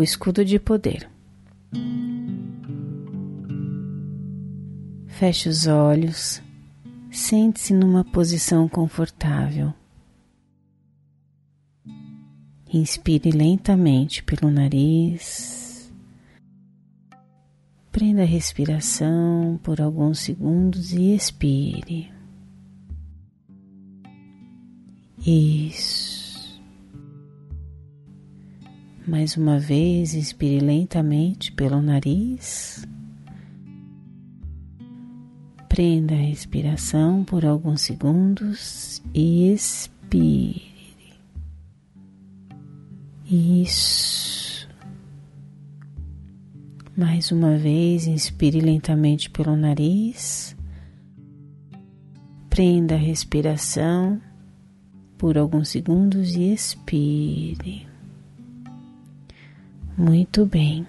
o escudo de poder. Feche os olhos, sente-se numa posição confortável. Inspire lentamente pelo nariz. Prenda a respiração por alguns segundos e expire. Isso. Mais uma vez, inspire lentamente pelo nariz. Prenda a respiração por alguns segundos e expire. Isso. Mais uma vez, inspire lentamente pelo nariz. Prenda a respiração por alguns segundos e expire. Muito bem.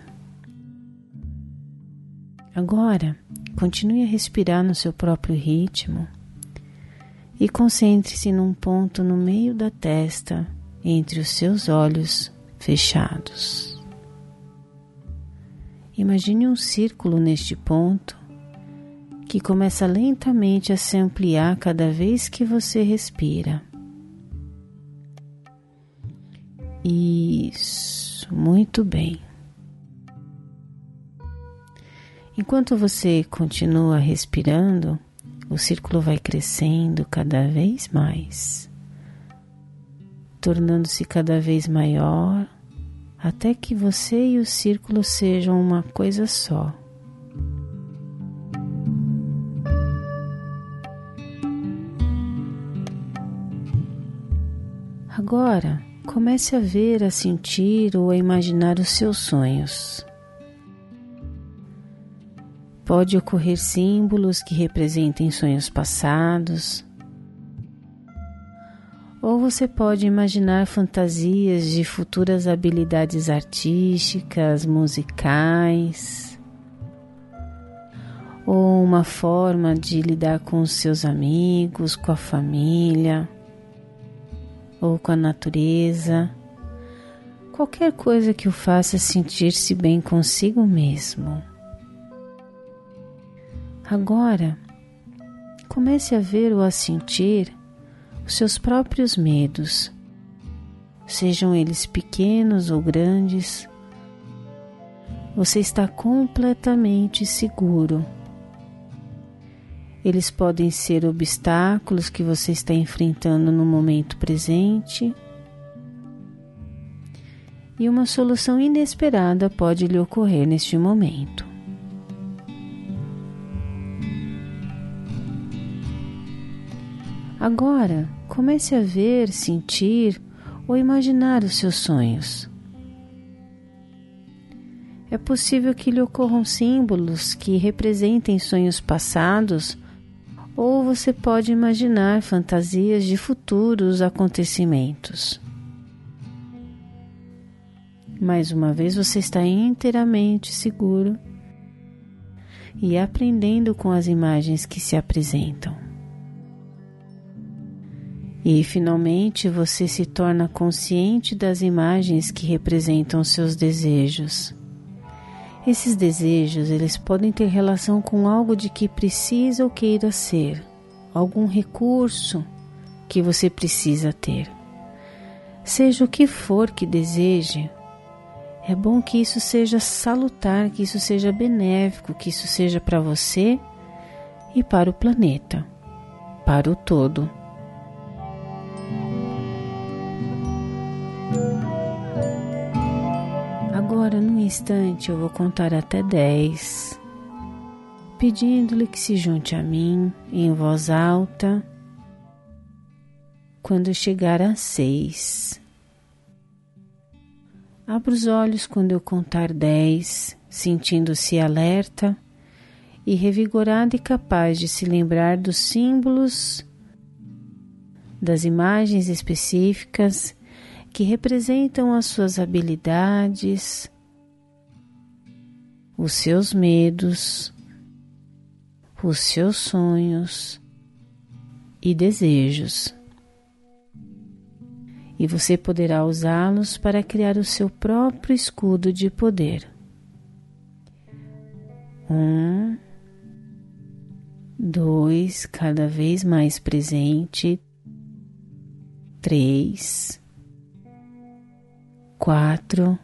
Agora, continue a respirar no seu próprio ritmo e concentre-se num ponto no meio da testa entre os seus olhos fechados. Imagine um círculo neste ponto que começa lentamente a se ampliar cada vez que você respira. Isso, muito bem. Enquanto você continua respirando, o círculo vai crescendo cada vez mais tornando-se cada vez maior, até que você e o círculo sejam uma coisa só. Agora, comece a ver, a sentir ou a imaginar os seus sonhos. Pode ocorrer símbolos que representem sonhos passados, ou você pode imaginar fantasias de futuras habilidades artísticas, musicais, ou uma forma de lidar com os seus amigos, com a família, ou com a natureza. Qualquer coisa que o faça sentir-se bem consigo mesmo. Agora, comece a ver ou a sentir os seus próprios medos, sejam eles pequenos ou grandes, você está completamente seguro. Eles podem ser obstáculos que você está enfrentando no momento presente. E uma solução inesperada pode lhe ocorrer neste momento. Agora, comece a ver, sentir ou imaginar os seus sonhos. É possível que lhe ocorram símbolos que representem sonhos passados, ou você pode imaginar fantasias de futuros acontecimentos. Mais uma vez, você está inteiramente seguro e aprendendo com as imagens que se apresentam. E finalmente você se torna consciente das imagens que representam seus desejos. Esses desejos, eles podem ter relação com algo de que precisa ou queira ser, algum recurso que você precisa ter. Seja o que for que deseje, é bom que isso seja salutar, que isso seja benéfico, que isso seja para você e para o planeta, para o todo. Agora, num instante, eu vou contar até dez, pedindo-lhe que se junte a mim em voz alta. Quando chegar a seis, abra os olhos quando eu contar dez, sentindo-se alerta e revigorado e capaz de se lembrar dos símbolos, das imagens específicas que representam as suas habilidades, os seus medos, os seus sonhos e desejos. e você poderá usá-los para criar o seu próprio escudo de poder. Um, dois, cada vez mais presente, três, quatro,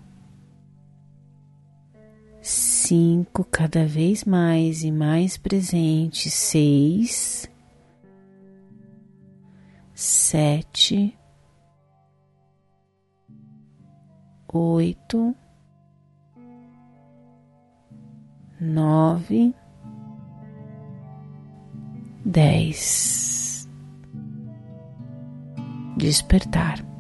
cinco, cada vez mais e mais presente, seis, sete, oito, nove, dez. Despertar.